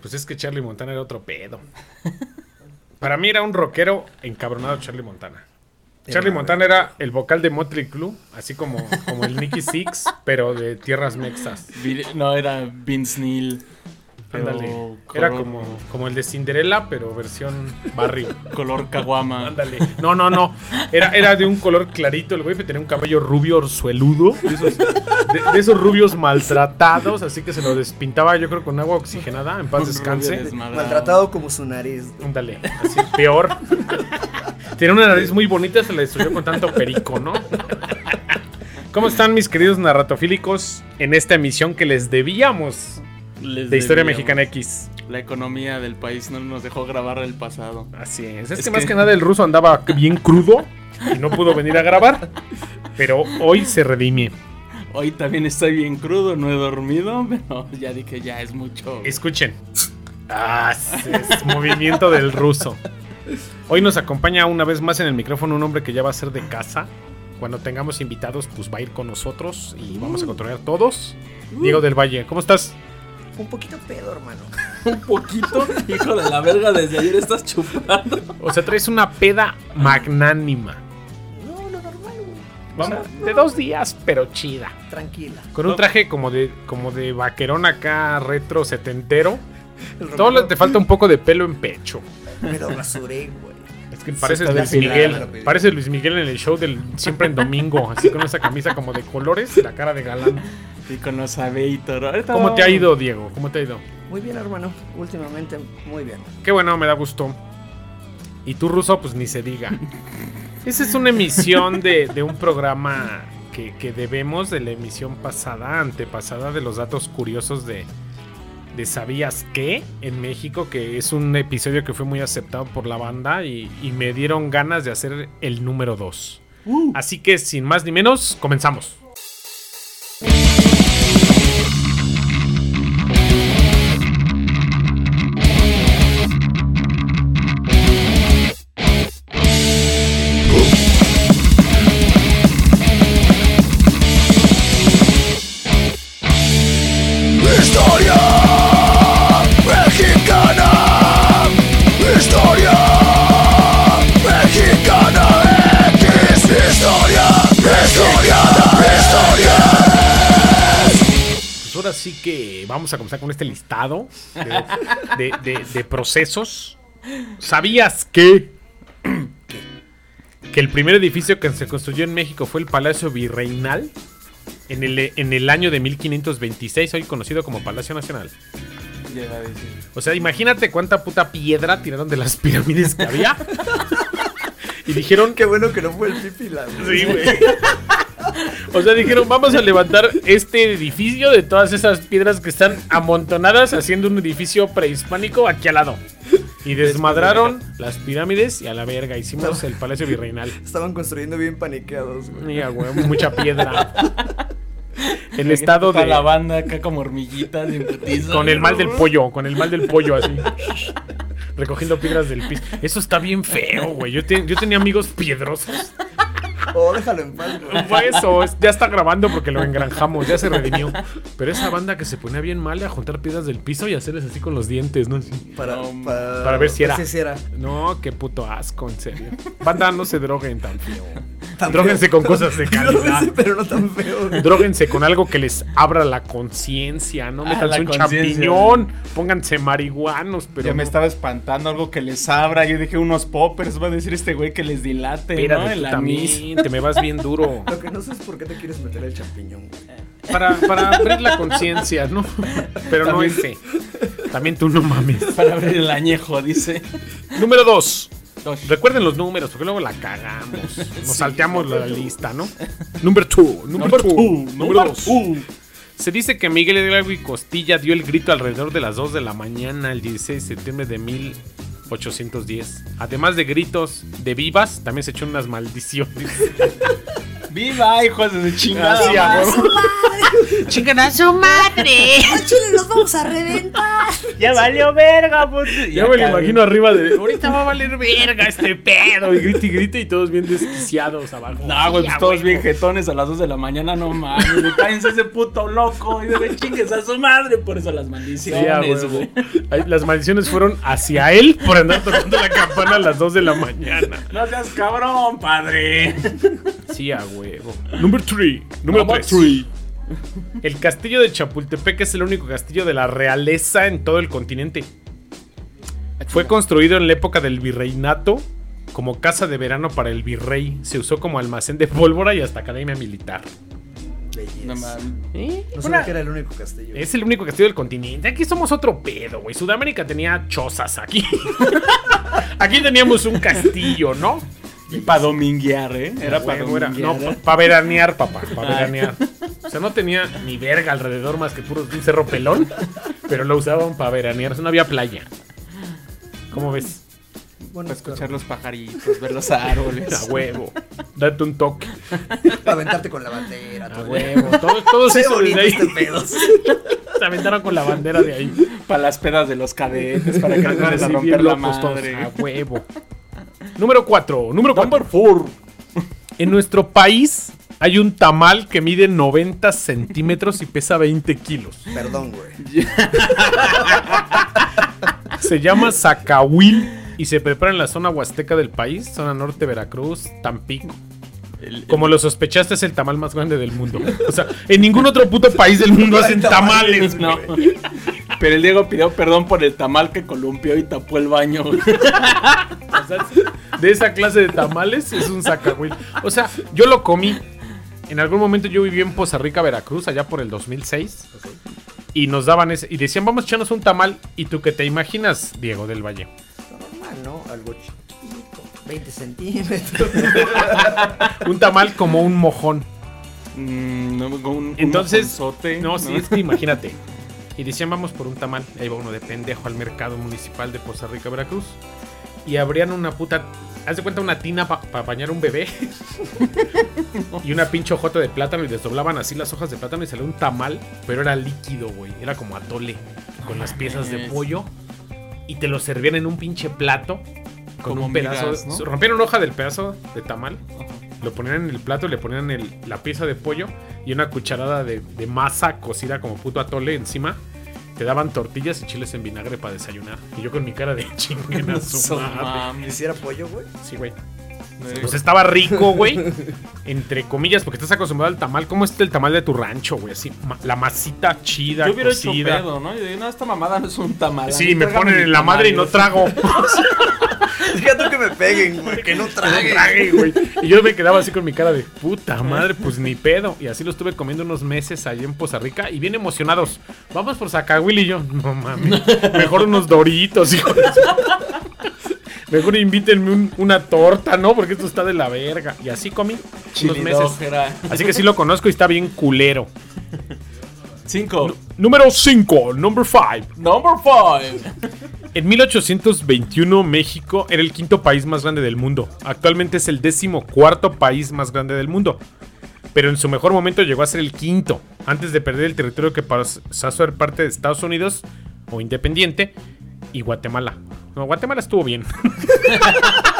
Pues es que Charlie Montana era otro pedo. Para mí era un rockero encabronado Charlie Montana. Charlie Montana era el vocal de Motley Crue, así como, como el Nicky Six, pero de tierras mexas. No, era Vince Neil. Pero Ándale. Era como, como el de Cinderella, pero versión barrio. Color caguama. Ándale. No, no, no. Era, era de un color clarito. El güey tenía un cabello rubio orzueludo. De esos, de- de esos rubios maltratados. Así que se lo despintaba, yo creo, con agua oxigenada. En paz descanse. Maltratado como su nariz. Ándale. Así, peor. Tenía una nariz muy bonita. Se la destruyó con tanto perico, ¿no? ¿Cómo están mis queridos narratofílicos en esta emisión que les debíamos Les de Historia. Mexicana X? La economía del país no nos dejó grabar el pasado. Así es. Es, Es que, más que- que nada el ruso andaba bien crudo y no pudo venir a grabar. Pero hoy se redime. Hoy también estoy bien crudo, no he dormido, pero ya dije, ya es mucho. Escuchen. Ah, es movimiento del ruso. Hoy nos acompaña una vez más en el micrófono un hombre que ya va a ser de casa. Cuando tengamos invitados, pues va a ir con nosotros y vamos a controlar todos. Diego del Valle, ¿cómo estás? Un poquito pedo, hermano. un poquito, hijo de la verga, desde ayer estás chupando. O sea, traes una peda magnánima. No, lo normal, güey. O sea, de dos días, pero chida. Tranquila. Con un traje como de, como de vaquerón acá retro setentero. Todo te falta un poco de pelo en pecho. Me lo rasuré, güey. Es que pareces está Luis. Miguel. Parece Luis Miguel en el show del siempre en domingo, así con esa camisa como de colores y la cara de galán. Y con los Aviator. Ahorita ¿Cómo te ha ido, Diego? ¿Cómo te ha ido? Muy bien, hermano. Últimamente, muy bien. Qué bueno, me da gusto. Y tú, Ruso, pues ni se diga. Esa es una emisión de, de un programa que, que debemos de la emisión pasada, antepasada, de los datos curiosos de, de ¿Sabías qué? en México, que es un episodio que fue muy aceptado por la banda y, y me dieron ganas de hacer el número 2. Así que, sin más ni menos, comenzamos. Sí que vamos a comenzar con este listado de, de- de- de procesos. ¿Sabías que, que el primer edificio que se construyó en México fue el Palacio Virreinal? En el, en el año de 1526, hoy conocido como Palacio Nacional. O sea, imagínate cuánta puta piedra tiraron de las pirámides que había. y dijeron Qué bueno que no fue el pipi la Sí, güey. O sea, dijeron, vamos a levantar este edificio de todas esas piedras que están amontonadas haciendo un edificio prehispánico aquí al lado. Y desmadraron las pirámides y a la verga hicimos el Palacio Virreinal. Estaban construyendo bien paniqueados, güey. Mira, güey, mucha piedra. El estado Toda la de... banda acá como hormiguitas. Con el mal del pollo, con el mal del pollo así. Recogiendo piedras del piso. Eso está bien feo, güey. Yo, te- yo tenía amigos piedrosos. Oh, déjalo en paz, güey. Fue eso, es- ya está grabando porque lo engranjamos, ya se redimió. Pero esa banda que se ponía bien mal a juntar piedras del piso y hacerles así con los dientes, ¿no? Así. Para, para, para ver si era. si era. No, qué puto asco, en serio. Banda, no se droguen tan feo. Tan Dróguense feo. con cosas de calidad. Dróguense, pero no tan feo. güey. Dróguense con algo que les abra la conciencia, no Ah, metanse la un champiñón, pónganse marihuanos, pero ya me estaba espantando algo que les abra. Yo dije unos poppers. Va a decir este güey que les dilate. ¿no? tú El anís. También, te me vas bien duro. Lo que no sé es por qué te quieres meter el champiñón, güey. Para, para abrir la conciencia, ¿no? Pero no ese. También tú no mames. Para abrir el añejo, dice. Número 2. Dos. Recuerden los números, porque luego la cagamos. Nos salteamos la lista, ¿no? Number 2. Number 2. Número 2. Se dice que Miguel Hidalgo y Costilla dio el grito alrededor de las 2 de la mañana el 16 de septiembre de 1810. Además de gritos de vivas, también se echó unas maldiciones. ¡Viva, hijos de su chingada! Así, a madre! huevo. ¡Chingan a su madre! ¡Al chile los vamos a reventar! ¡Ya valió verga, puto! Ya me lo imagino arriba de. Ahorita va a valer verga este pedo. Y grite y grite y todos bien desquiciados abajo. No, güey, pues todos bien jetones a las 2 de la mañana, no mames. Cállense ese puto loco y de chingues a su madre. Por eso las maldiciones, güey. Las maldiciones fueron hacia él por andar tocando la campana a las 2 de la mañana. No seas cabrón, padre. Sí, a huevo. Número 3. Número Number 3. El castillo de Chapultepec es el único castillo de la realeza en todo el continente. Fue construido en la época del virreinato como casa de verano para el virrey. Se usó como almacén de pólvora y hasta academia militar. No. ¿Eh? No Una- que era el único castillo. Es el único castillo del continente. Aquí somos otro pedo, güey. Sudamérica tenía chozas aquí. aquí teníamos un castillo, ¿no? Y para dominguear, ¿eh? Era para dominguear. No, para veranear, papá. Para veranear. O sea, no tenía ni verga alrededor más que puro un cerro pelón. Pero lo usaban para veranear. O sea, no había playa. ¿Cómo ves? Bueno, Para escuchar los pajaritos, ver los árboles. A huevo. Date un toque. Para aventarte con la bandera. A todo. huevo. Todo, todo se este pedo. Se aventaron con la bandera de ahí. Para las pedas de los cadetes, para que no les a romper la todos. madre. A huevo. Número 4. Número 4. En nuestro país hay un tamal que mide 90 centímetros y pesa 20 kilos. Perdón, güey. Se llama Zacahuil y se prepara en la zona huasteca del país, zona norte Veracruz, Tampico. El- Como lo sospechaste, es el tamal más grande del mundo. O sea, en ningún otro puto país del mundo hacen tamales. No. Pero el Diego pidió perdón por el tamal que columpió y tapó el baño. O sea, de esa clase de tamales es un Zacahuil. O sea, yo lo comí. En algún momento yo viví en Poza Rica, Veracruz, allá por el 2006. Y nos daban ese. Y decían, vamos a echarnos un tamal. ¿Y tú qué te imaginas, Diego del Valle? Normal, ¿no? Algo chiquito. 20 centímetros. Un tamal como un mojón. Mm, no, un, Entonces, un mojonzote, no, sí, es que imagínate. Y decían, vamos por un tamal. Ahí va uno de pendejo al mercado municipal de Poza Rica, Veracruz. Y abrían una puta. Haz de cuenta una tina para bañar un bebé. y una pinche hojota de plátano. Y desdoblaban así las hojas de plátano y salió un tamal. Pero era líquido, güey. Era como atole. Con las piezas de pollo. Y te lo servían en un pinche plato. Con Como un pedazo. Rompieron hoja del pedazo de tamal. Lo ponían en el plato, le ponían el- la pieza de pollo y una cucharada de, de masa cocida como puto atole encima. Te daban tortillas y chiles en vinagre para desayunar. Y yo con mi cara de chinguen a su madre. ¿Hiciera pollo, güey? Sí, güey. Pues estaba rico, güey. Entre comillas, porque estás acostumbrado al tamal. ¿Cómo es el tamal de tu rancho, güey? Así, ma- la masita chida, Yo hubiera hecho cocida. pedo, ¿no? Yo digo, no, esta mamada no es un tamal. Sí, me ponen en la madre y no trago. Fíjate que me peguen, güey. Que no traguen. trague, güey. Y yo me quedaba así con mi cara de puta madre, pues ni pedo. Y así lo estuve comiendo unos meses allí en Poza Rica y bien emocionados. Vamos por Zacahuil y yo, no mames. Mejor unos doritos, hijo de Mejor invítenme un- una torta, ¿no? Porque esto está de la verga. Y así comí unos meses. Así que sí lo conozco y está bien culero. Cinco. Número 5, number 5. Number five. En 1821 México era el quinto país más grande del mundo. Actualmente es el décimo cuarto país más grande del mundo. Pero en su mejor momento llegó a ser el quinto, antes de perder el territorio que pasó a ser parte de Estados Unidos o independiente y Guatemala. No, Guatemala estuvo bien.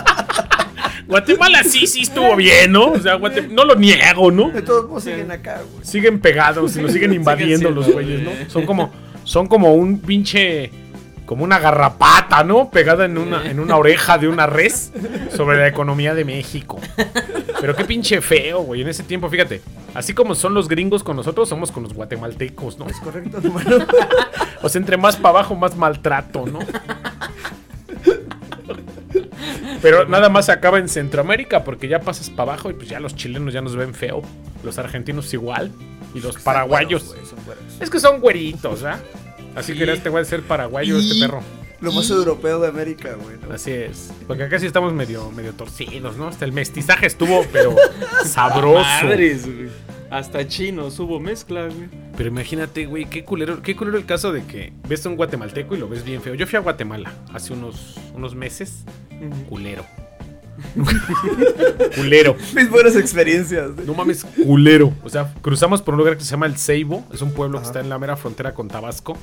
Guatemala sí, sí estuvo bien, ¿no? O sea, Guate- no lo niego, ¿no? De todos modos siguen acá, güey. siguen pegados y nos siguen invadiendo siendo, los güeyes, ¿no? Son como, son como un pinche, como una garrapata, ¿no? Pegada en una, en una oreja de una res sobre la economía de México. Pero qué pinche feo, güey. En ese tiempo, fíjate, así como son los gringos con nosotros, somos con los guatemaltecos, ¿no? Es correcto, hermano. O sea, entre más para abajo, más maltrato, ¿no? Pero nada más se acaba en Centroamérica porque ya pasas para abajo y pues ya los chilenos ya nos ven feo. Los argentinos igual. Y los paraguayos. Güeros, güey. Es que son güeritos, ¿ah? Así que este güey a ser paraguayo, este perro. Lo más europeo de América, güey. ¿no? Así es. Porque acá sí estamos medio, medio torcidos, ¿no? Hasta el mestizaje estuvo, pero sabroso. Madres, güey. Hasta chinos hubo mezcla, güey. Pero imagínate, güey, qué culero, qué culero el caso de que ves a un guatemalteco y lo ves bien feo. Yo fui a Guatemala hace unos, unos meses. Culero. culero. Mis buenas experiencias. No mames, culero. O sea, cruzamos por un lugar que se llama El Ceibo. Es un pueblo que está en la mera frontera con Tabasco.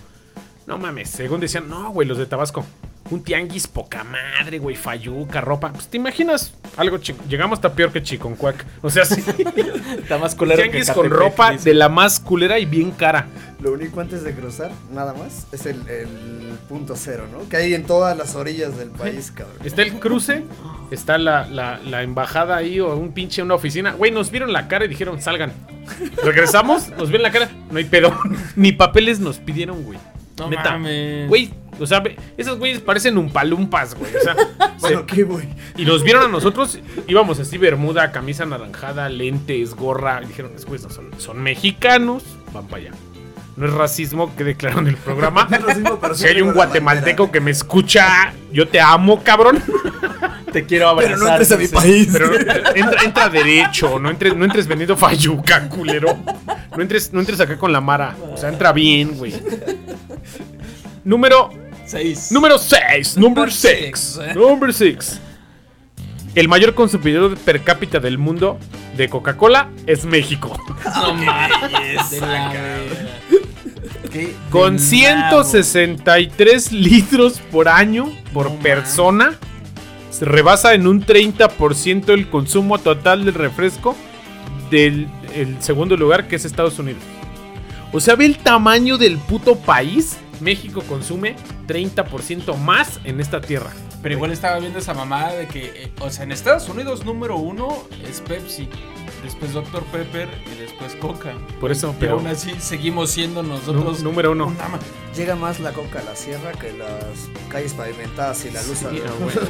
No mames, según decían, no, güey, los de Tabasco. Un tianguis poca madre, güey, fayuca, ropa. Pues te imaginas algo chico. Llegamos hasta peor que Chiconcuac. O sea, sí. Está más culero que tianguis con ropa dice. de la más culera y bien cara. Lo único antes de cruzar, nada más, es el, el punto cero, ¿no? Que hay en todas las orillas del país, cabrón. Está el cruce, está la, la- la embajada ahí o un pinche una oficina. Güey, nos vieron la cara y dijeron, salgan. Regresamos, nos vieron la cara, no hay pedo. Ni papeles nos pidieron, güey. No Neta. mames. Güey, o sea, ve- esos güeyes parecen umpalumpas, güey. O sea, Bueno, ¿qué, güey? y nos vieron a nosotros, íbamos así, bermuda, camisa anaranjada, lentes, gorra. Y dijeron, esos güeyes no son, son mexicanos, van para allá. No es racismo que declararon en el programa. No es racismo, pero sí si hay un tengo la guatemalteco bandera. que me escucha, yo te amo, cabrón. Te quiero abrazar. Pero no entres a mi dice. país. Pero entra, entra derecho, no entres, no entres vendiendo fayuca, culero. No entres, no entres acá con la mara. O sea, entra bien, güey. Número Seis. Número 6. Number 6. six. Number 6. El mayor consumidor per cápita del mundo de Coca-Cola es México. No mames. Con del 163 litros por año por No persona. Se rebasa en un 30% el consumo total del refresco del el segundo lugar que es Estados Unidos. O sea, ve el tamaño del puto país. México consume 30% más en esta tierra. Pero igual estaba viendo esa mamada de que, eh, o sea, en Estados Unidos número uno es Pepsi, después Dr. Pepper y después Coca. Por eso, Pero pero aún así seguimos siendo nosotros. Número uno. Llega más la coca a la sierra que las calles pavimentadas y la luz. al- Sí, ah, bueno.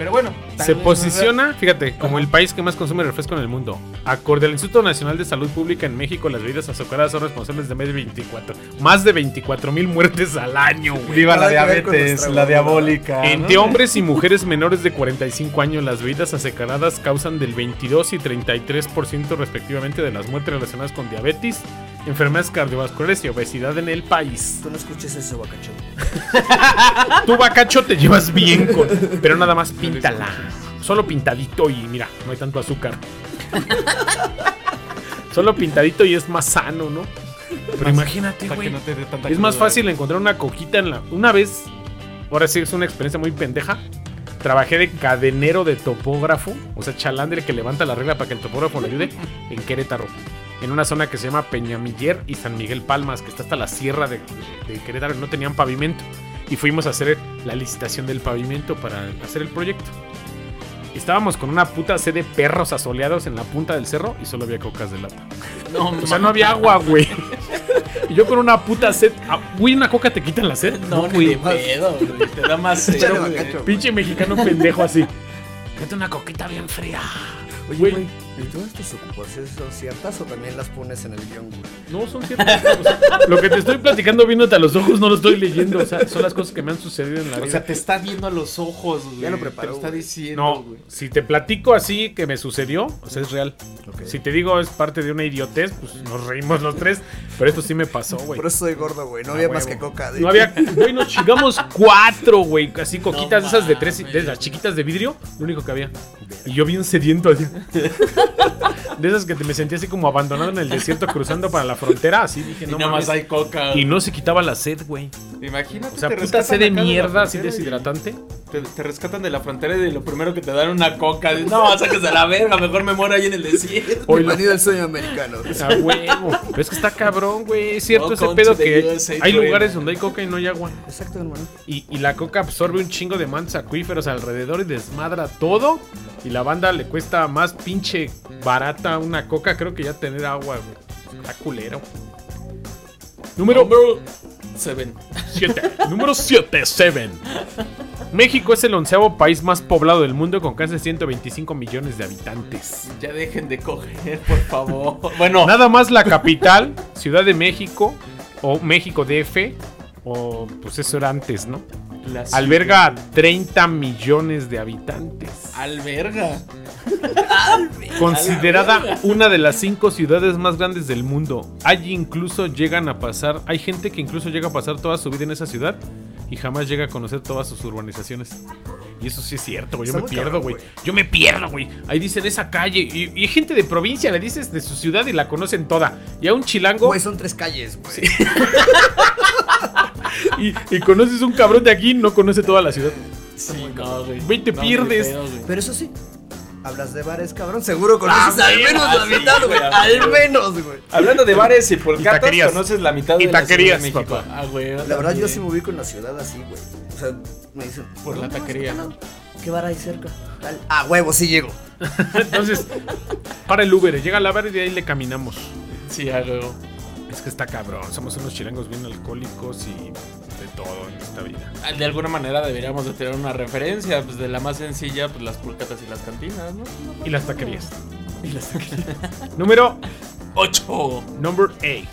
Pero bueno, Se posiciona, fíjate, como el país que más consume refresco en el mundo. Acorde al Instituto Nacional de Salud Pública en México, las bebidas azucaradas son responsables de más de 24, más de 24 mil muertes al año, güey. Viva la diabetes, la diabólica. Entre ¿no? hombres y mujeres menores de 45 años, las bebidas azucaradas causan del 22 y 33% respectivamente de las muertes relacionadas con diabetes, enfermedades cardiovasculares y obesidad en el país. Tú no escuches eso, bacachón. Tu bacacho te llevas bien con. Pero nada más píntala. Solo pintadito y mira, no hay tanto azúcar. Solo pintadito y es más sano, ¿no? Pero imagínate, güey. no Es más fácil encontrar una coquita en la. Una vez, ahora sí es una experiencia muy pendeja. Trabajé de cadenero de topógrafo, o sea, chalandre que levanta la regla para que el topógrafo le ayude en Querétaro. En una zona que se llama Peñamiller y San Miguel Palmas, que está hasta la sierra de, de Querétaro, no tenían pavimento. Y fuimos a hacer la licitación del pavimento para hacer el proyecto. Estábamos con una puta sed de perros asoleados en la punta del cerro y solo había cocas de lata. No, O sea, no había agua, güey. Y yo con una puta sed. ah, Güey, ¿una coca te quitan la sed? No, ni de pedo, güey. Te da más güey. bacacho. Pinche mexicano pendejo así. Mete una coquita bien fría. Oye, Güey. ¿Y todas tus ocupaciones son ciertas o también las pones en el guion, güey? No, son ciertas. o sea, lo que te estoy platicando viéndote a los ojos no lo estoy leyendo. O sea, son las cosas que me han sucedido en la O vida. sea, te está viendo a los ojos, güey. Ya lo Te preparó, lo está diciendo, no, güey. si te platico así que me sucedió, o sea, es real. Si te digo es parte de una idiotez, pues nos reímos los tres. Pero esto sí me pasó, güey. Por eso soy gordo, güey. No había más que coca. de No había, güey, nos chingamos cuatro, güey. Así coquitas No de esas de tres, de las chiquitas de vidrio, lo único que había. Y yo bien sediento así. De esas que me sentía así como abandonado en el desierto cruzando para la frontera, así dije, Y no nada más hay coca. Y no se quitaba la sed, güey. Imagínate, O sea, te puta rescatan sed de acá la mierda, así frontera y deshidratante. Te, te rescatan de la frontera y de lo primero que te dan una coca. Dices, No, saques a la verga, mejor me muero ahí en el desierto. Oilo. Bienvenido al sueño americano. A huevo. Pero es que está cabrón, güey. Es cierto ese Welcome pedo to the que USA, hay lugares donde hay coca y no hay agua. Exacto, hermano. Y, y la coca absorbe un chingo de mantos acuíferos alrededor y desmadra todo. Y la banda le cuesta más pinche barata una coca, creo que ya tener agua, güey. Está culero. Número Seven. 7. Número 7, 7. México es el onceavo país más poblado del mundo con casi 125 millones de habitantes. Ya dejen de coger, por favor. Bueno, Nada más la capital, Ciudad de México, o México DF, o pues eso era antes, ¿no? La Alberga 30 millones de habitantes. Alberga. Considerada una de las cinco ciudades más grandes del mundo. Allí incluso llegan a pasar, hay gente que incluso llega a pasar toda su vida en esa ciudad y jamás llega a conocer todas sus urbanizaciones. Y eso sí es cierto, güey. Yo Está me pierdo, güey. Yo me pierdo, güey. Ahí dicen esa calle. Y, y hay gente de provincia, le dices de su ciudad y la conocen toda. Y a un chilango. Güey, son tres calles, güey. y, y conoces un cabrón de aquí, no conoce toda la ciudad. Sí, no, güey. Güey, te No, pierdes. ni pedo, güey. Pero eso sí, hablas de bares, cabrón. Seguro Ah, conoces al menos ah, la sí, mitad, güey. güey, Al menos, güey. Hablando de bares y taquerías. conoces la mitad de Y la Ciudad taquerías, de México. papá. Ah, güey. La verdad, yo sí me ubico en la ciudad así, güey. O sea, me dicen. Por la "No, taquería. ¿Qué bar hay cerca? Tal. Ah, huevo, sí llego. Entonces, para el Uber, llega a la bar y de ahí le caminamos. Sí, ah, güey. Es que está cabrón. Somos unos chilangos bien alcohólicos y de todo en esta vida. Ah, De alguna manera deberíamos de tener una referencia, pues de la más sencilla, pues las pulcatas y las cantinas, ¿no? Y las taquerías. Número 8. number 8.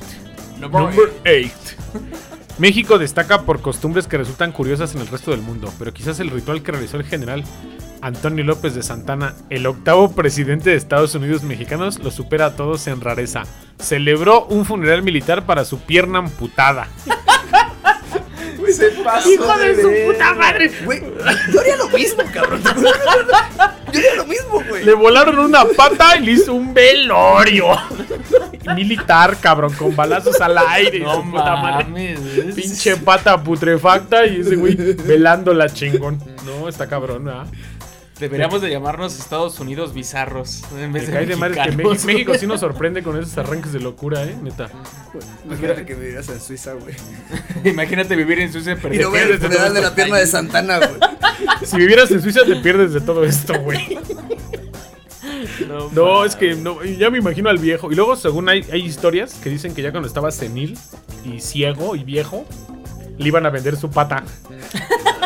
Number 8. México destaca por costumbres que resultan curiosas en el resto del mundo, pero quizás el ritual que realizó el general Antonio López de Santana, el octavo presidente de Estados Unidos mexicanos, lo supera a todos en rareza. Celebró un funeral militar para su pierna amputada. Se pasó ¡Hijo de su puta madre! Güey, yo haría lo mismo, cabrón. Yo haría lo mismo, güey. Le volaron una pata y le hizo un velorio. Militar, cabrón, con balazos al aire. y No madre. mames. es- Pinche pata putrefacta y ese güey velándola chingón. No, está cabrón, ¿verdad? Deberíamos de llamarnos Estados Unidos bizarros en Me vez de cae de madre que. México, México sí nos sorprende con esos arranques de locura, eh, neta. Imagínate que vivieras en Suiza, güey. Imagínate vivir en Suiza y Y perder no pierdes de la esto. pierna de Santana, güey. Si vivieras en Suiza te pierdes de todo esto, güey. No, No, es que no, ya me imagino al viejo. Y luego, según hay, hay historias que dicen que ya cuando estaba senil y ciego y viejo, le iban a vender su pata.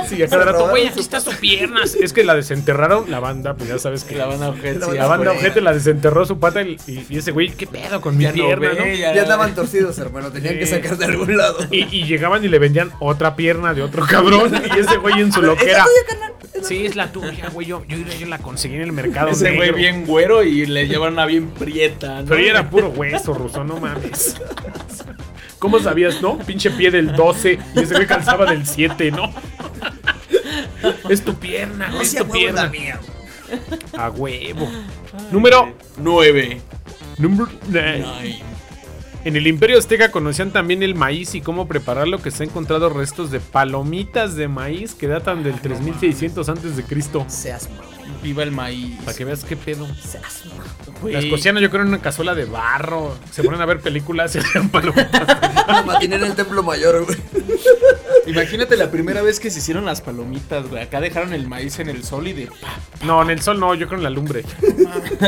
Sí, a cada rato, güey, aquí está su pierna. Es que la desenterraron la banda, pues ya sabes que La banda ojete, La sí, la banda ojete la desenterró su pata y, y- y ese güey, ¿qué pedo con mi ya no pierna, ve, no? ya- Ya andaban torcidos, hermano. Tenían que sacar de algún lado. Y, y llegaban y le vendían otra pierna de otro cabrón. Y ese güey en su loquera. Sí, es la tuya, güey. Yo, yo, yo la conseguí en el mercado. Ese güey bien güero y le llevan una bien prieta, ¿no? Pero ella era puro hueso, ruso, no mames. ¿Cómo sabías, no? Pinche pie del 12 y ese güey calzaba del 7, ¿no? Es tu pierna, güey, es tu pierna. mía. A huevo. Número 9. Number nine. En el Imperio Azteca conocían también el maíz y cómo prepararlo, que se han encontrado restos de palomitas de maíz que datan del 3600 antes de Cristo. Seas. Viva el maíz. Para que veas qué pedo. Seas. Las cocinan yo creo en una cazuela de barro. Se ponen a ver películas y hacen palomitas. Matiné en el templo mayor, güey. Imagínate la primera vez que se hicieron las palomitas, güey. Acá dejaron el maíz en el sol y de. No, en el sol no, yo creo en la lumbre.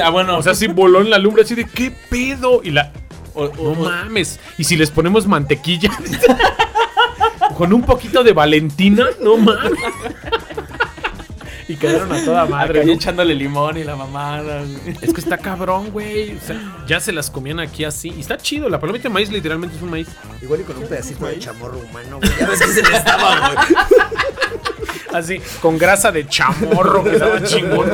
ah, bueno. O sea, sí voló en la lumbre así de qué pedo. Y la. O- o- No mames. Y si les ponemos mantequilla. con un poquito de Valentina, no mames. y quedaron a toda madre. acá ¿no? echándole limón y la mamada, güey. Es que está cabrón, güey. O sea, ya se las comían aquí así. Y está chido. La palomita de maíz literalmente es un maíz. Igual y con un pedacito de chamorro humano, güey. Ya ves que se le estaba, güey. Así, con grasa de chamorro, que estaba chingón.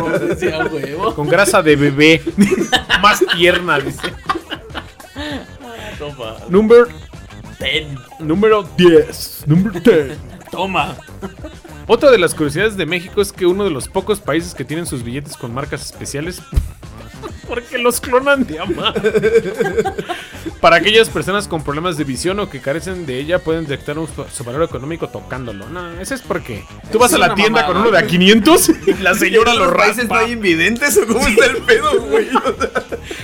¿no? Con grasa de bebé. Más tierna, dice. Toma. Number, Ten. número 10. Number 10. Toma. Otra de las curiosidades de México es que uno de los pocos países que tienen sus billetes con marcas especiales. Porque los clonan de amar. Para aquellas personas con problemas de visión o que carecen de ella, pueden detectar un, su valor económico tocándolo. No, eso es porque tú vas a la tienda mamada. con uno de a 500 y la señora ¿En lo los países raspa. hay invidentes o cómo está el pedo, güey?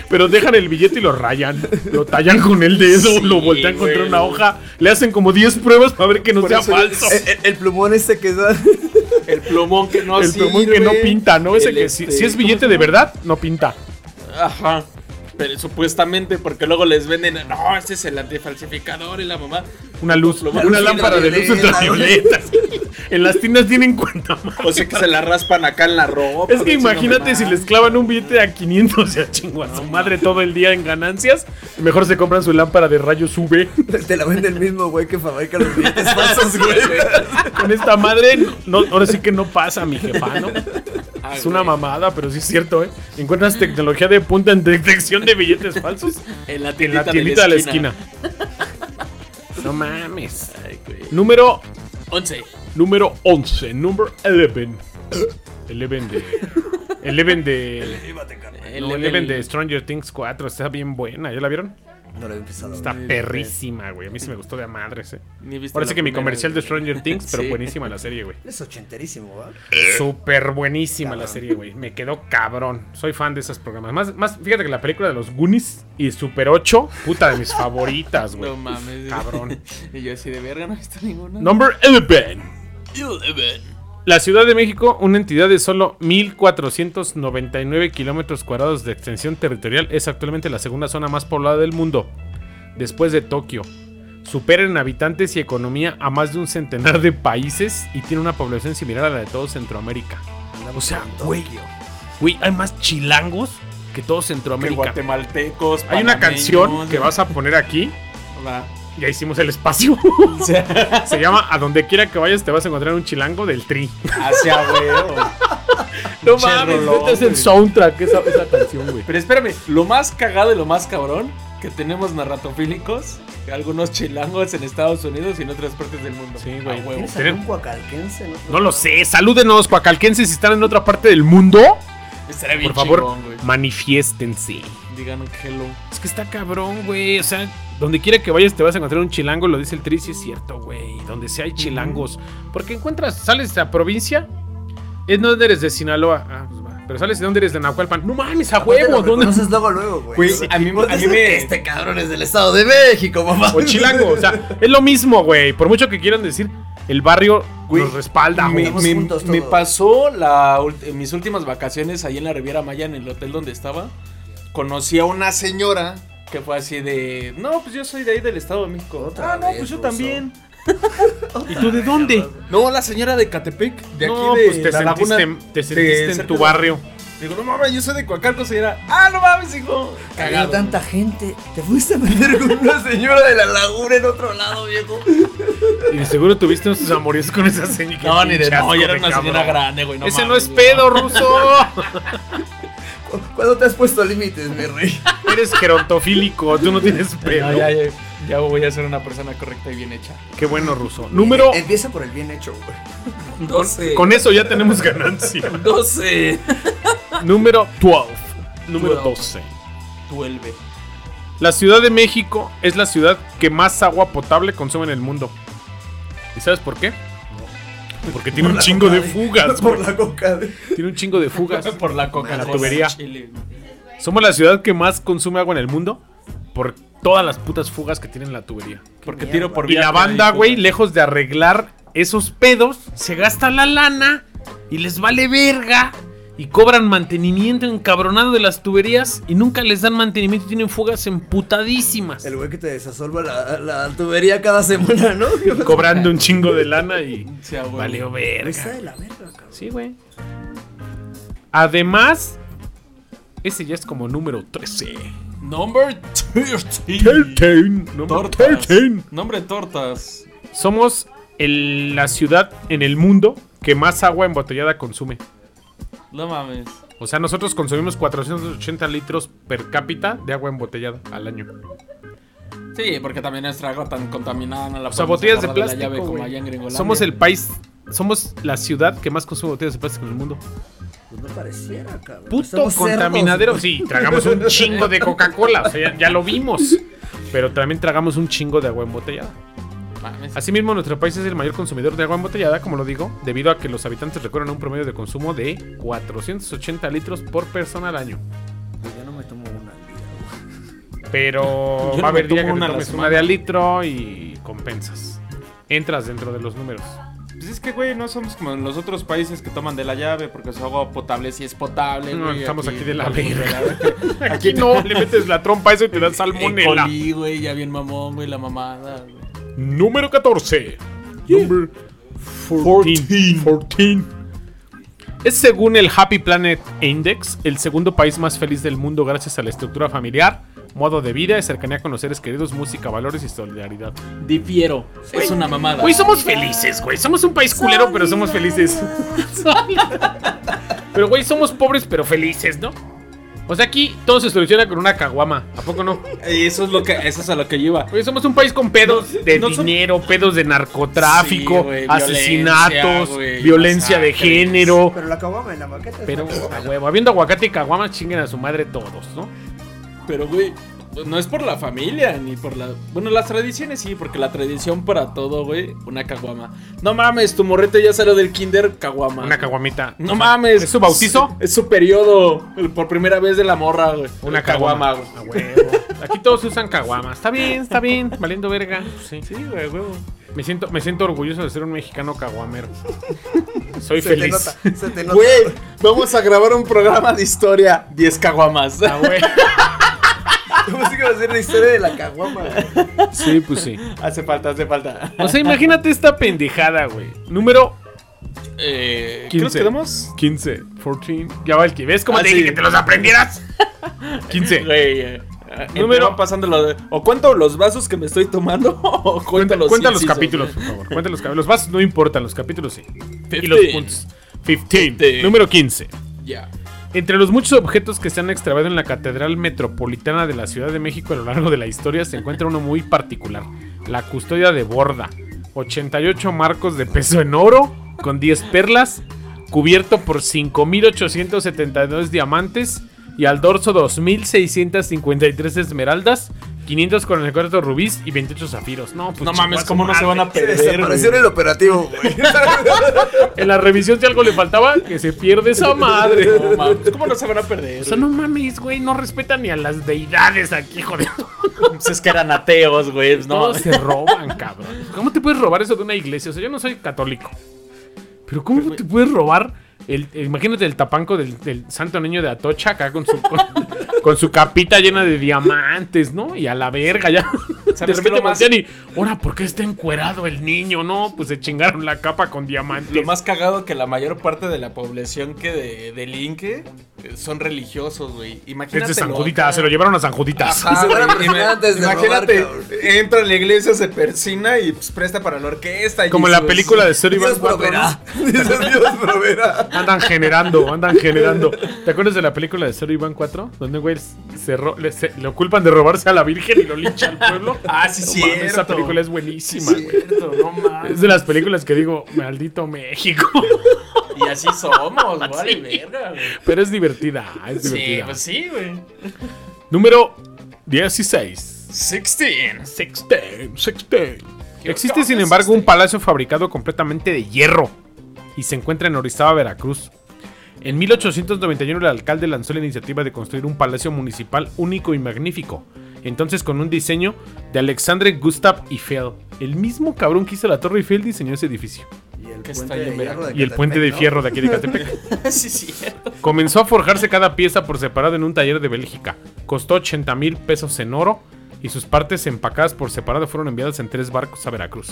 Pero dejan el billete y lo rayan. Lo tallan con el dedo, Sí, lo voltean contra una hoja. Le hacen como 10 pruebas para ver que no Por sea falso. El, plumón este que da. El plumón que no el plumón que no pinta, ¿no? Ese El que si, este, si es ¿cómo billete de verdad, no pinta. Ajá. Pero supuestamente porque luego les venden, no, este es el antifalsificador y la mamá. Una luz, Lo- una lámpara de luz ultravioleta, en las tiendas tienen cuenta más. O sea que se la raspan acá en la ropa. Es que imagínate si les clavan un billete a 500, o sea, chingo a su madre todo el día en ganancias. Mejor se compran su lámpara de rayos UV. Te la vende el mismo güey que fabrica los billetes falsos, güey. Con esta madre, no, ahora sí que no pasa, mi jefa, ¿no? Ah, Es una güey. mamada, pero sí es cierto, ¿eh? Encuentras tecnología de punta en detección de billetes falsos En la en tiendita, la tiendita de la esquina. No mames. Ay, güey. Número, 11. número 11, número 11. Eleven de. Eleven de. El no, level- Eleven de Stranger Things 4 está bien buena. ¿Ya la vieron? No lo he empezado. a Está perrísima, güey. A mí sí me gustó de a madres, eh. Ni he visto Parece la que mi primera, comercial de güey. Stranger Things, pero Sí. buenísima la serie, güey. Es ochenterísimo, ¿va? Súper buenísima la serie, güey. Me quedó cabrón. Soy fan de esos programas. Más, más, fíjate que la película de los Goonies y Super 8, puta de mis favoritas, güey. No mames. Cabrón. y yo así de verga, no he visto ninguna. Number 11. La Ciudad de México, una entidad de solo 1.499 kilómetros cuadrados de extensión territorial, es actualmente la segunda zona más poblada del mundo, después de Tokio. Supera en habitantes y economía a más de un centenar de países y tiene una población similar a la de todo Centroamérica. O sea, güey, güey, hay más chilangos que todo Que Centroamérica. guatemaltecos. Hay una canción que vas a poner aquí. Va. Ya hicimos el espacio. Se llama A donde quiera que vayas te vas a encontrar un chilango del tri. hacia huevo. No mames, este es el soundtrack, esa, esa canción, güey. Pero espérame, lo más cagado y lo más cabrón que tenemos narratofílicos, algunos chilangos en Estados Unidos y en otras partes del mundo. Sí, güey. Huevo. ¿Tienes Tienen- algún coacalquense? No, No lo sé, salúdenos, coacalquenses, si están en otra parte del mundo. Estaría bien Por favor, chingón, güey. Digan hello. Es que está cabrón, güey. O sea, donde quiera que vayas te vas a encontrar un chilango, lo dice el Tri, sí es cierto, güey. Donde sea hay chilangos. Porque encuentras, sales de la provincia, es no eres de Sinaloa. Ah, pues va. Pero sales de dónde eres de Nahualpan. No mames, a huevo, ¿dónde? reconoces luego, luego, güey. Güey, O sea, a mí- a mí me- Este cabrón es del Estado de México, mamá. O chilango, o sea, es lo mismo, güey. Por mucho que quieran decir, el barrio nos respalda, me, güey. Me- me pasó la, mis últimas vacaciones ahí en la Riviera Maya, en el hotel donde estaba. Conocí a una señora que fue así de. No, pues yo soy de ahí del Estado de México. Otra ah, no, vez, pues yo ruso. también. ¿Y tú de dónde? No, la señora de Catepec, de aquí no, de pues te la sentiste, laguna. te de sentiste en tu barrio. Digo, no mames, yo soy de Coacalco, señora. Ah, no mames, hijo. Había Cagado. tanta gente. Te fuiste a meter con una señora de la laguna en otro lado, viejo. Y de seguro tuviste unos amoríos con esa señora. No, ni de no, ya era una señora grande, güey. No Ese no es pedo, ruso. ¿Cu- ¿Cuándo te has puesto límites, mi rey? Eres gerontofílico, tú no tienes pedo. No, ya, ya, ya voy a ser una persona correcta y bien hecha. Qué bueno, ruso. Número. Empieza por el bien hecho, güey. 12. Con eso ya tenemos ganancia. 12. Número 12. Número 12. 12. 12. La Ciudad de México es la ciudad que más agua potable consume en el mundo. ¿Y sabes por qué? Porque tiene un chingo de fugas. Por la coca. de- Tiene un chingo de fugas. Por la coca La tubería. Somos la ciudad que más consume agua en el mundo por todas las putas fugas que tiene en la tubería. Porque tiro por Y la banda, güey, lejos de arreglar esos pedos, se gasta la lana y les vale verga. Y cobran mantenimiento encabronado de las tuberías y nunca les dan mantenimiento y tienen fugas emputadísimas. El güey que te desasolva la, la tubería cada semana, ¿no? Cobrando un chingo de lana y Sí, valió Está verga. de la verga, cabrón. Sí, güey. Además, ese ya es como número 13. Number 13. 13. Número Tortas. 13. Nombre tortas. Somos el- la ciudad en el mundo que más agua embotellada consume. No mames. O sea, nosotros consumimos 480 litros per cápita de agua embotellada al año. Sí, porque también nuestra agua tan contaminada no la O sea, botellas de plástico, llave como allá en. Somos el país, somos la ciudad que más consume botellas de plástico en el mundo. Pues no pareciera, cabrón. Puto Somos cerdos, contaminadero. güey. Sí, tragamos un chingo de Coca-Cola. O sea, ya, ya lo vimos. Pero también tragamos un chingo de agua embotellada. Mames. Asimismo, nuestro país es el mayor consumidor de agua embotellada, como lo digo, debido a que los habitantes recorren un promedio de consumo de 480 litros por persona al año. Pues Yo no me tomo una al día. Pero Yo no va a haber día que te una la tomes una de al litro y compensas. Entras dentro de los números. Pues es que, güey, no somos como en los otros países que toman de la llave porque su agua potable sí es potable, No, güey. estamos aquí de la aquí verga. Aquí no, le metes la trompa a eso y te da salmonela. güey, ya bien mamón, güey, la mamada, güey. Número 14. Number 14. 14. Es según el Happy Planet Index, el segundo país más feliz del mundo gracias a la estructura familiar, modo de vida, cercanía con los seres queridos, música, valores y solidaridad. Difiero. Es una mamada. Güey, somos felices, güey. Somos un país culero, pero somos felices. pero, güey, somos pobres, pero felices, ¿no? O sea, aquí todo se soluciona con una caguama. ¿A poco no? Y eso es lo que, eso es a lo que iba. Oye, somos un país con pedos de no son- dinero, pedos de narcotráfico, Sí, asesinatos, violencia, de género. Pero la caguama en la maqueta es Pero a huevo, habiendo aguacate y caguama, chinguen a su madre todos, ¿no? Pero, güey, no es por la familia, ni por la... Bueno, las tradiciones sí, porque la tradición para todo, güey, una caguama. No mames, tu morrete ya salió del kinder, caguama. Una caguamita. No mames. ¿Es su bautizo? Es, su periodo, el por primera vez de la morra, güey. Una caguama. güey. A huevo. Aquí todos usan caguama. Está bien, está bien. Valiendo verga. Sí. Sí, güey, huevo. Me siento, me siento orgulloso de ser un mexicano caguamero. Soy Se te feliz. nota, se te nota. Güey, vamos a grabar un programa de historia. 10 caguamas. Ah, güey. ¿Cómo se iba a hacer la historia de la caguama? Sí, pues sí. hace falta, hace falta. O sea, imagínate esta pendejada, güey. Número Eh, ¿Qué 15. nos quedamos? 15, 14. Ya va el que. ¿Ves cómo Ah, te dije sí. que te los aprendieras? 15. Güey, eh, Número- Número pasándolo de- O cuento los vasos que me estoy tomando o cuento los Cuenta los capítulos, por favor. Cuenta los. Los vasos no importan, los capítulos sí. Y los 15. puntos. 15. 15. Número 15. Ya. Entre los muchos objetos que se han extraviado en la Catedral Metropolitana de la Ciudad de México a lo largo de la historia se encuentra uno muy particular, la custodia de Borda. 88 marcos de peso en oro, con 10 perlas, cubierto por 5.872 diamantes y al dorso 2.653 esmeraldas, 544 rubíes y 28 zafiros. No, pues No mames, ¿cómo no se van a Se perder? desapareció en güey? el operativo, güey. En la revisión si algo le faltaba, que se pierde esa madre. No mames, ¿cómo no se van a perder? O sea, no mames, güey, no respetan ni a las deidades aquí, joder. Pues es que eran ateos, güey. No. Todos se roban, cabrón. ¿Cómo te puedes robar eso de una iglesia? O sea, yo no soy católico. Pero ¿cómo te puedes robar el, imagínate el tapanco del, del santo niño de Atocha acá con su con, con su capita llena de diamantes, ¿no? Y a la verga ya. De ¿Sabes qué repente más- y, ahora, ¿por qué está encuerado el niño? No, pues se chingaron la capa con diamantes. Lo más cagado que la mayor parte de la población que de, delinque eh, son religiosos, güey. Imagínate. es de San Juditas, se lo llevaron a San Juditas. Ajá, güey, antes de Imagínate, robar, entra a la iglesia, se persina y pues, presta para la orquesta. y Como la película de Zero Dios Iván 4, proveerá. Dios proveerá. Andan generando, andan generando. ¿Te acuerdas de la película de Zero Iván 4? Donde, güey, se ro- le, se- le culpan de robarse a la Virgen y lo lincha al pueblo. Ah, sí, mames, Esa película es buenísima, Sí, güey. cierto, no mames. Es de las películas que digo, maldito México. Y así somos, vale, verga, güey. Pero es divertida, es Sí, divertida. pues sí, güey. Número 16. 16. 16, 16. Existe, sin embargo, un palacio fabricado completamente de hierro y se encuentra en Orizaba, Veracruz. En 1891 el alcalde lanzó la iniciativa de construir un palacio municipal único y magnífico, entonces con un diseño de Alexandre Gustave Eiffel. El mismo cabrón que hizo la Torre Eiffel diseñó ese edificio. Y el puente de de Y el Catepec, puente de ¿no? fierro de aquí de Catepec. sí. Comenzó a forjarse cada pieza por separado en un taller de Bélgica. Costó 80 mil pesos en oro y sus partes empacadas por separado fueron enviadas en tres barcos a Veracruz.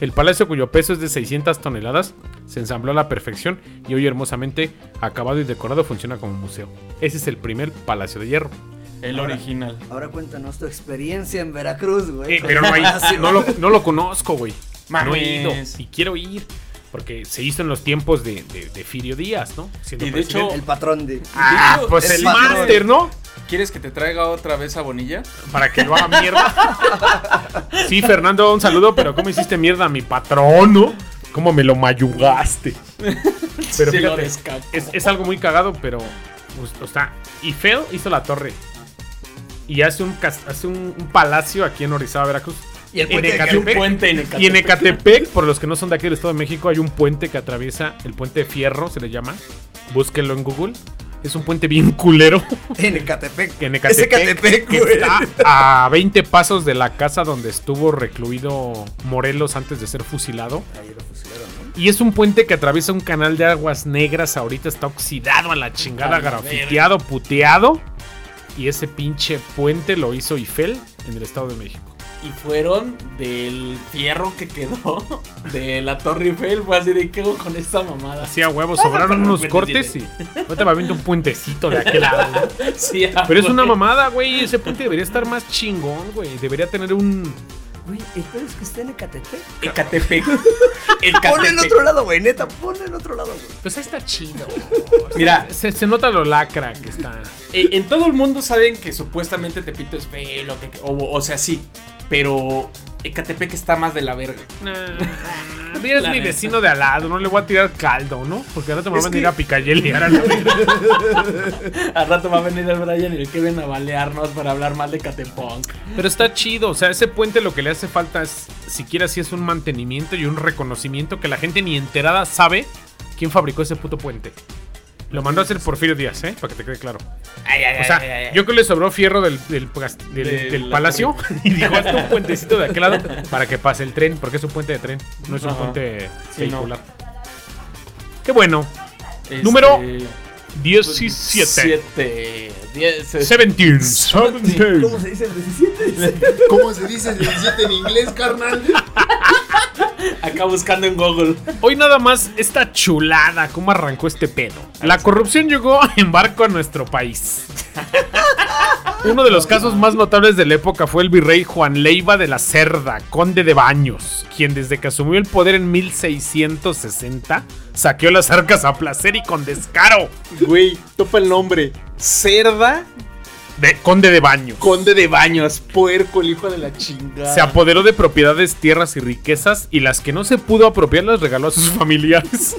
El palacio, cuyo peso es de 600 toneladas, se ensambló a la perfección y hoy hermosamente acabado y decorado funciona como museo. Ese es el primer palacio de hierro. El original. Ahora cuéntanos tu experiencia en Veracruz, güey. Eh, pero no, hay- no lo, no lo conozco, güey. No he ido y quiero ir. Porque se hizo en los tiempos de, de, de Firio Díaz, ¿no? Siendo Y de presidente. hecho- El patrón de. Ah, de hecho, pues es el máster, ¿no? ¿Quieres que te traiga otra vez a Bonilla? Para que lo haga mierda. Sí, Fernando, un saludo, pero ¿cómo hiciste mierda a mi patrón, no? ¿Cómo me lo mayugaste? Pero lo fíjate, es, es algo muy cagado, pero. pues, o sea, Eiffel hizo la torre. Y hace un, hace un, un palacio aquí en Orizaba, Veracruz. Y el En puente Ecatepec. puente en Y en Ecatepec. Ecatepec, por los que no son de aquí del Estado de México, hay un puente que atraviesa el puente de Fierro, se le llama. Búsquenlo en Google. Es un puente bien culero. En Ecatepec. En Es Ecatepec, Ecatepec, que güey. está a 20 pasos de la casa donde estuvo recluido Morelos antes de ser fusilado. Ahí lo fusilaron, ¿no? Y es un puente que atraviesa un canal de aguas negras. Ahorita está oxidado a la chingada, A la grafiteado, puteado. Y ese pinche puente lo hizo Eiffel en el Estado de México. Y fueron del fierro que quedó de la Torre Eiffel. Fue así de, ¿qué hago con esta mamada? Hacía huevos, sobraron unos cortes y. Ahorita va viendo un puentecito de aquel lado. ¿no? Sí, ah, Pero es una mamada, güey. Ese puente debería estar más chingón, güey. Debería tener un. Güey, el pedo es que está en Ecatepec. Ecatepec. Pon en otro lado, güey, neta, pon en otro lado, güey. Pues ahí está chido. Mira, Se, se nota lo lacra que está. Eh, en todo el mundo saben que supuestamente Tepito es feo, lo que- o, o sea, sí. Pero Ecatepec está más de la verga. Nah, es La mi neta. vecino de al lado, no le voy a tirar caldo, ¿no? Porque ahora te me Es van a que- ir a picayelear a la verga. Al rato va a venir el Brian y el Kevin a balearnos para hablar mal de Catepunk. Pero está chido, o sea, ese puente lo que le hace falta es, siquiera si es un mantenimiento y un reconocimiento que la gente ni enterada sabe quién fabricó ese puto puente. Lo mandó a hacer Porfirio Díaz, ¿eh? Para que te quede claro. O sea, yo creo que le sobró fierro del, del, gas- del- De del la palacio y dijo, hazte un puentecito de aquel lado para que pase el tren, porque es un puente de tren, no es un Ajá. puente Sí, no. vehicular. Qué bueno. Este, Número 17. 7. 10. 17. ¿Cómo se dice el 17? ¿Cómo se dice 17 en inglés, carnal? Acá buscando en Google. Hoy nada más esta chulada, cómo arrancó este pedo. La corrupción llegó en barco a nuestro país. Uno de los casos más notables de la época fue el virrey Juan Leiva de la Cerda, conde de Baños, quien desde que asumió el poder en 1660 saqueó las arcas a placer y con descaro. Güey, topa el nombre. Cerda, De conde de Baños. conde de baños, puerco, el hijo de la chingada. Se apoderó de propiedades, tierras y riquezas y las que no se pudo apropiar las regaló a sus familiares.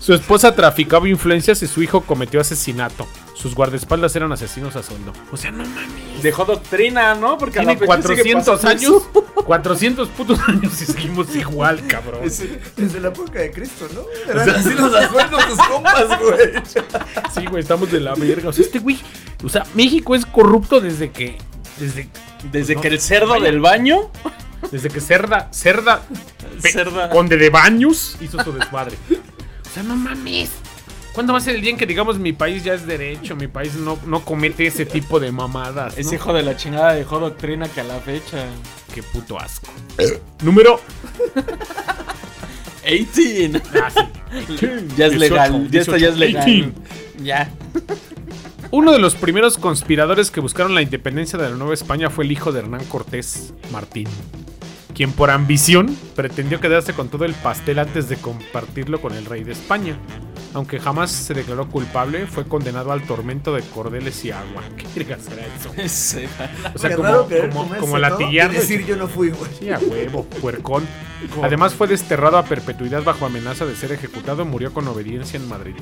Su esposa traficaba influencias y su hijo cometió asesinato. Sus guardaespaldas eran asesinos a sueldo. O sea, no mames. Dejó doctrina, ¿no? Porque a Tiene fecha sigue 400 pasando años. eso. 400 putos años y seguimos igual, cabrón. Desde la época de Cristo, ¿no? Eran así los acuerdos tus compas, güey. Sí, güey, estamos de la verga. O sea, este güey. O sea, México es corrupto desde que. Desde, Desde No. que el cerdo Vaya. del baño. desde que Cerda. Cerda. Cerda. Conde de Baños hizo su desmadre. O sea, no mames. ¿Cuándo va a ser el día en que digamos mi país ya es derecho? Mi país no, no comete ese tipo de mamadas. Ese ¿no? hijo de la chingada dejó doctrina que a la fecha. Qué puto asco. Número. 18. Ah, sí. Ya es 18, legal. Ya está, ya es 18, legal. 18. Ya. Uno de los primeros conspiradores que buscaron la independencia de la Nueva España fue el hijo de Hernán Cortés, Martín, quien por ambición pretendió quedarse con todo el pastel antes de compartirlo con el rey de España. Aunque jamás se declaró culpable, fue condenado al tormento de cordeles y agua. ¿Qué será eso? O sea, como, como, decir yo no fui, güey. Sí, a huevo, puercón. Además fue desterrado a perpetuidad bajo amenaza de ser ejecutado y murió con obediencia en Madrid.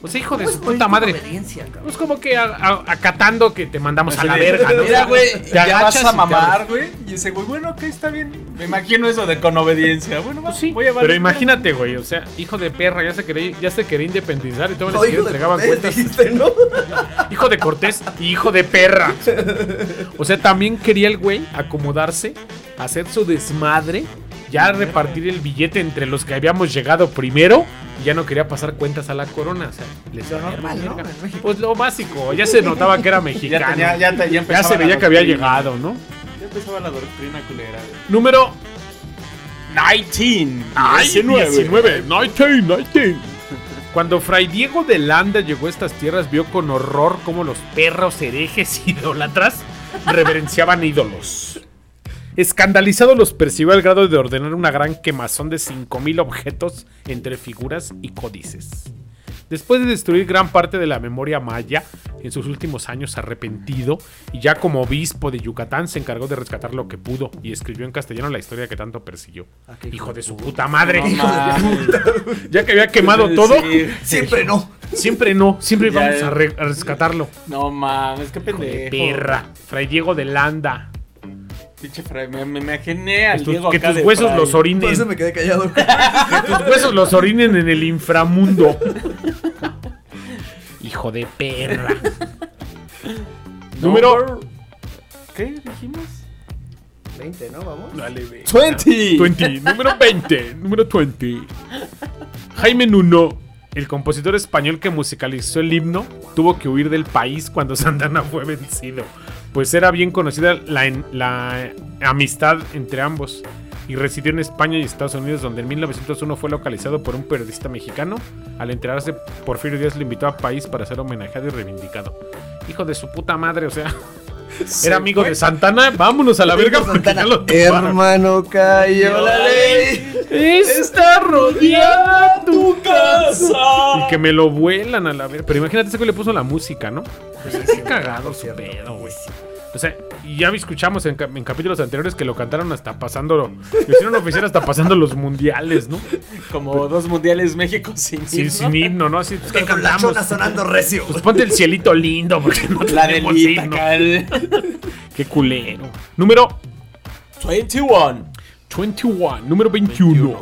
O sea, hijo de ¿Cómo su puta con madre. obediencia, cabrón? Pues como que a- a- acatando que te mandamos a la verga, ¿no? Mira, güey, Te ya vas a mamar, güey. Y ese güey, bueno, ok, está bien. Me imagino eso de con obediencia. Bueno, Pues sí, voy a pero imagínate, güey, o sea, hijo de perra, ya se quería, ya se quería independizar y todo No, hijo de entregaban Cortés, cuentas. dijiste, ¿no? Hijo de Cortés y hijo de perra. O sea, también quería el güey acomodarse, hacer su desmadre, ya repartir el billete entre los que habíamos llegado primero y ya no quería pasar cuentas a la corona. O sea, les Lo normal, ¿no? Pues lo básico, ya se notaba que era mexicano. Ya, tenía, ya, te- ya, Ya empezaba se veía que había llegado, ¿no? Ya empezaba la doctrina culera. Número 19. Ay, 19, 19, 19. Cuando Fray Diego de Landa llegó a estas tierras, vio con horror cómo los perros herejes idólatras reverenciaban ídolos. Escandalizado los persiguió al grado de ordenar una gran quemazón de 5.000 objetos entre figuras y códices. Después de destruir gran parte de la memoria maya, en sus últimos años arrepentido, y ya como obispo de Yucatán se encargó de rescatar lo que pudo y escribió en castellano la historia que tanto persiguió. qué Hijo de su puta madre. No mames. Ya que había quemado todo. Siempre no. siempre no, siempre Ya, vamos a, re- a rescatarlo. No mames, qué Hijo de pendejo. perra. Fray Diego de Landa. Pinche Fray, me, me imaginé al Que tus, Diego que acá tus de huesos Fray. los Por eso orinen. me quedé callado. Que tus huesos los orinen en el inframundo. Hijo de perra. Número ¿Qué dijimos? 20, ¿no? Vamos. Dale, ve. 20. 20, número 20, número 20. Jaime Nuno, el compositor español que musicalizó el himno, tuvo que huir del país cuando Santana fue vencido, pues era bien conocida la, amistad entre ambos. Y residió en España y Estados Unidos, donde en 1901 fue localizado por un periodista mexicano. Al enterarse, Porfirio Díaz lo invitó a país para ser homenajeado y reivindicado. Hijo de su puta madre, o sea, Era amigo de Santana. Vámonos a la verga porque ya lo. Hermano, cayó la ley. Está rodeada tu casa. Y que me lo vuelan a la verga. Pero imagínate, ese güey le puso la música, ¿no? Pues qué cagado su pedo, güey. O sea, ya escuchamos en, ca- en capítulos anteriores que lo cantaron hasta pasando. Lo hicieron oficial hasta pasando los mundiales, ¿no? Como dos mundiales México sin Sí, himno. sin himno, ¿no? Así, pues, ¿qué Con la chona sonando recio. Pues ponte el cielito lindo, porque no La tenemos delita himno. Qué culero. Número 21. 21, número 21.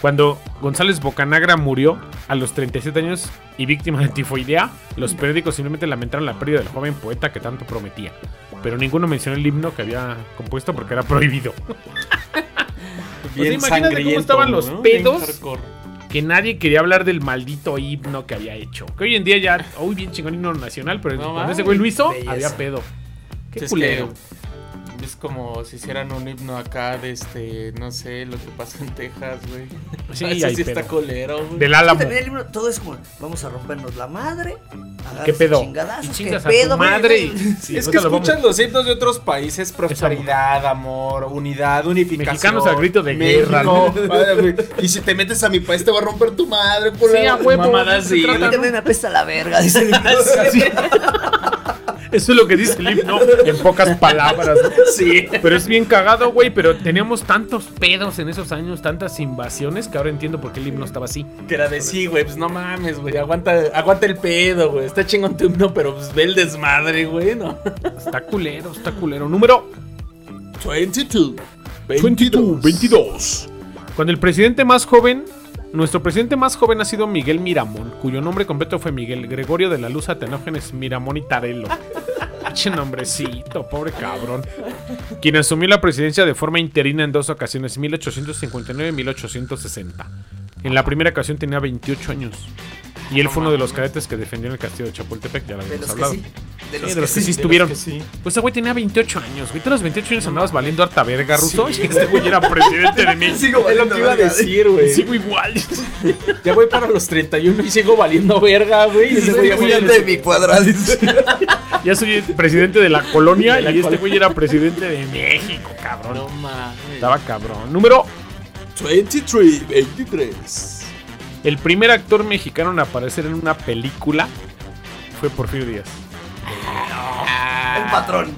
Cuando González Bocanagra murió a los 37 años y víctima de tifoidea, los periódicos simplemente lamentaron la pérdida del joven poeta que tanto prometía. Pero ninguno mencionó el himno que había compuesto porque era prohibido. Bien imagínate cómo estaban los pedos. Que nadie quería hablar del maldito himno que había hecho. Que hoy en día ya, uy, bien chingón himno nacional, pero No cuando ese güey lo hizo, belleza. había pedo. Qué Es culero. Como si hicieran un himno acá de este, no sé, lo que pasó en Texas, güey. Sí, Eso sí está pedo. culero, güey. Del álamo. Libro, todo es como, vamos a rompernos la madre. ¿Qué pedo? Y ¿qué a pedo, tu madre. y- sí, es no que lo vamos- escuchas los himnos de otros países, prosperidad, amor, unidad, unificación. Mexicanos al grito de México, guerra. güey. Y si te metes a mi país te va a romper tu madre por Sí, la- a huevo. mamadas sí. A mí también me apesta la verga, dice el Sí. Eso es lo que dice el himno, en pocas palabras. ¿no? Sí. Pero es bien cagado, güey. Pero teníamos tantos pedos en esos años, tantas invasiones, que ahora entiendo por qué el himno estaba así. Que era de sí, güey, pues no mames, güey, aguanta, aguanta el pedo, güey. Está chingón tu himno, pero pues ve el desmadre, güey, ¿no? Está culero, está culero. Número 22. 22. 22. Cuando el presidente más joven, nuestro presidente más joven ha sido Miguel Miramón, cuyo nombre completo fue Miguel Gregorio de la Luz Atenógenes Miramón y Tarelo. Pinche nombrecito, pobre cabrón. Quien asumió la presidencia de forma interina en dos ocasiones, 1859 y 1860. En la primera ocasión tenía 28 años. Y él fue uno de los cadetes que defendió en el castillo de Chapultepec, ya lo De habíamos los que hablado. sí. De Sí, los de los que sí de los estuvieron. que sí. Pues ese güey tenía 28 años, güey. Tú a los 28 años andabas valiendo harta verga, Ruso. Y este güey era presidente de México. Sigo Es lo que iba a decir, güey. Sigo igual. Ya voy para los 31 y sigo valiendo verga, güey. Y ese güey ya Soy a estudiante de mi cuadra. Ya soy presidente de la colonia De la y este güey era presidente de México, cabrón. No mames. Estaba cabrón. Número. 23, 23. El primer actor mexicano en aparecer en una película fue Porfirio Díaz. Un patrón.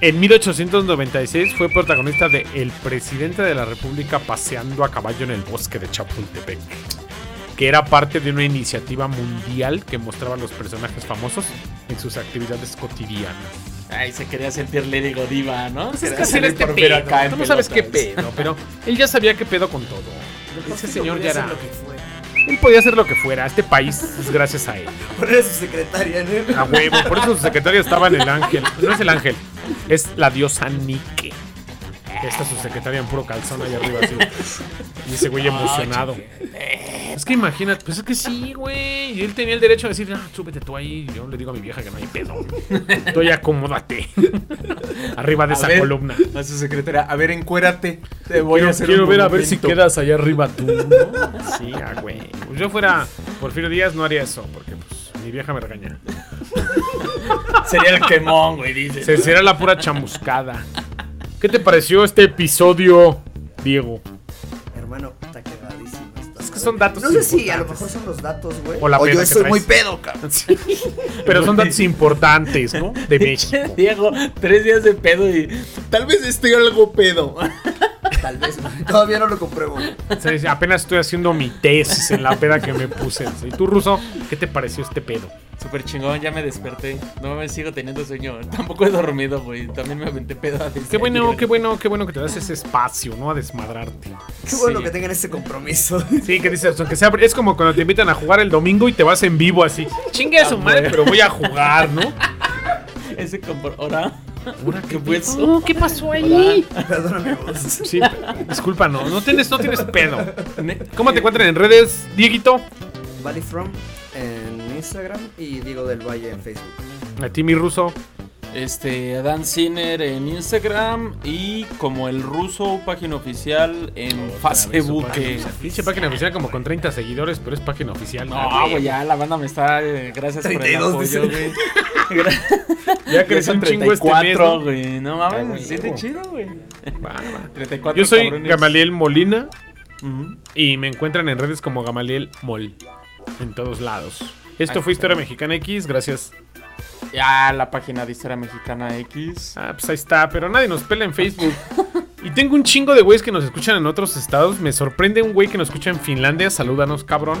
En 1896 fue protagonista de El presidente de la República paseando a caballo en el bosque de Chapultepec, que era parte de una iniciativa mundial que mostraba a los personajes famosos en sus actividades cotidianas. Ay, se quería sentir Lady Godiva, ¿no? Pues es que este pedo. acá no sabes qué pedo, pero él ya sabía qué pedo con todo. Ese señor ya era. Lo que fue. Él podía hacer lo que fuera. Este país es gracias a él. Poner a su secretaria, ¿no? A huevo. Por eso su secretaria estaba en el ángel. No es el ángel, es la diosa Nike. Esta es su secretaria en puro calzón ahí arriba, así. Y ese güey emocionado. Es que imagínate, pues es que sí, güey. Y él tenía el derecho a decir, ah, súbete tú ahí. Y yo le digo a mi vieja que no hay pedo. Tú ya acomódate. Arriba de A esa ver, columna. A su secretaria, a ver, encuérate. Te voy a Quiero, hacer quiero un ver a ver si quedas allá arriba tú, ¿no? Sí, ah, güey. Pues yo fuera Porfirio Díaz no haría eso, porque pues mi vieja me regaña. Sería el quemón, güey, dices. Se será la pura chamuscada. ¿Qué te pareció este episodio, Diego? Hermano, que son datos No sé si a lo mejor son los datos, güey. O la peda yo que soy traes. muy pedo, cabrón. Pero son datos importantes, ¿no? De México. Diego, tres días de pedo y. Tal vez esté algo pedo. Tal vez. Todavía no lo compruebo. sea, apenas estoy haciendo mi tesis en la peda que me puse. ¿Y tú, Ruso, qué te pareció este pedo? Súper chingón, ya me desperté. No me sigo teniendo sueño. Tampoco he dormido, güey. También me aventé pedo a Qué bueno, qué bueno, qué bueno que te das ese espacio, ¿no? A desmadrarte. Qué bueno Sí. que tengan este compromiso. Sí, que dices, aunque sea, es como cuando te invitan a jugar el domingo y te vas en vivo así. Chingue a su madre, pero voy a jugar, ¿no? Ese compro. ¿Qué eso? Oh, ¿Qué pasó ahí? Sí, disculpa, no, no tienes, no tienes pedo. ¿Cómo te encuentran en redes, Dieguito? Valley From en Instagram y Diego del Valle en Facebook. A ti, mi ruso. Este, Adán Sinner en Instagram y como el ruso, página oficial en Facebook. Pinche página oficial como con 30 seguidores, pero es página oficial. No, güey, ya la banda me está. eh, gracias 32 por el apoyo, güey. Ya creció un chingo este mes. 34, ¿no? güey. No Ah, mames, siente chido, güey. Va, va. 34 Yo soy cabrones. Gamaliel Molina Ujú. y me encuentran en redes como Gamaliel Mol. En todos lados. Esto fue. Historia Mexicana X, gracias. Ya la página de Historia Mexicana X. Ah, pues ahí está, pero nadie nos pela en Facebook. Y tengo un chingo de güeyes que nos escuchan en otros estados. Me sorprende un güey que nos escucha en Finlandia. Salúdanos, cabrón.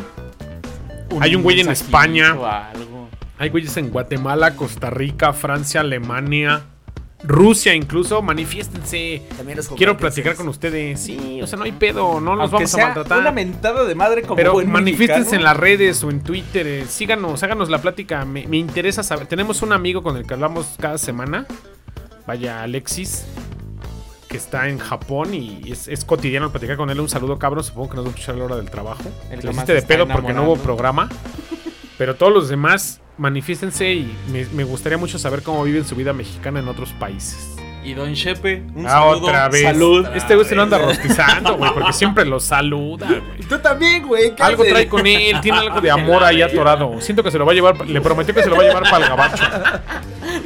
Hay un güey en España. algo. Hay güeyes en Guatemala, Costa Rica, Francia, Alemania, Rusia incluso. Manifiéstense. También los Quiero platicar con ustedes. Sí, o sea, no hay pedo. No nos vamos a maltratar. Una mentada de madre como Pero buen manifiéstense en las redes o en Twitter. eh, síganos, háganos la plática. Me, me interesa saber. Tenemos un amigo con el que hablamos cada semana. Vaya, Alexis. Que está en Japón y es, es cotidiano platicar con él. Un saludo, cabrón. Supongo que nos va a escuchar a la hora del trabajo. El que más hiciste de pedo porque no hubo programa. Pero todos los demás, manifiéstense y me, me gustaría mucho saber cómo viven su vida mexicana en otros países. Y Don Shepe, un Ah, saludo. otra vez. Salud. Este güey se lo anda rostizando, güey, porque siempre lo saluda, güey. Tú también, güey. ¿qué Algo haces? trae con él, tiene algo de amor ahí atorado. Siento que se lo va a llevar, le prometió que se lo va a llevar para el gabacho.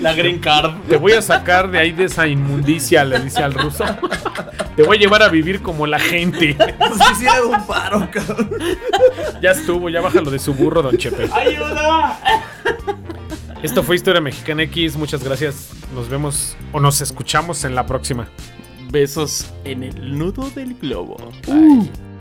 La green card. Te voy a sacar de ahí de esa inmundicia, le dice al ruso. Te voy a llevar a vivir como la gente. Pues quisiera un paro, cabrón. Ya estuvo, ya bájalo de su burro, don Chepe. ¡Ayuda! Esto fue Historia Mexicana X, muchas gracias. Nos vemos o nos escuchamos en la próxima. Besos en el nudo del globo. Bye.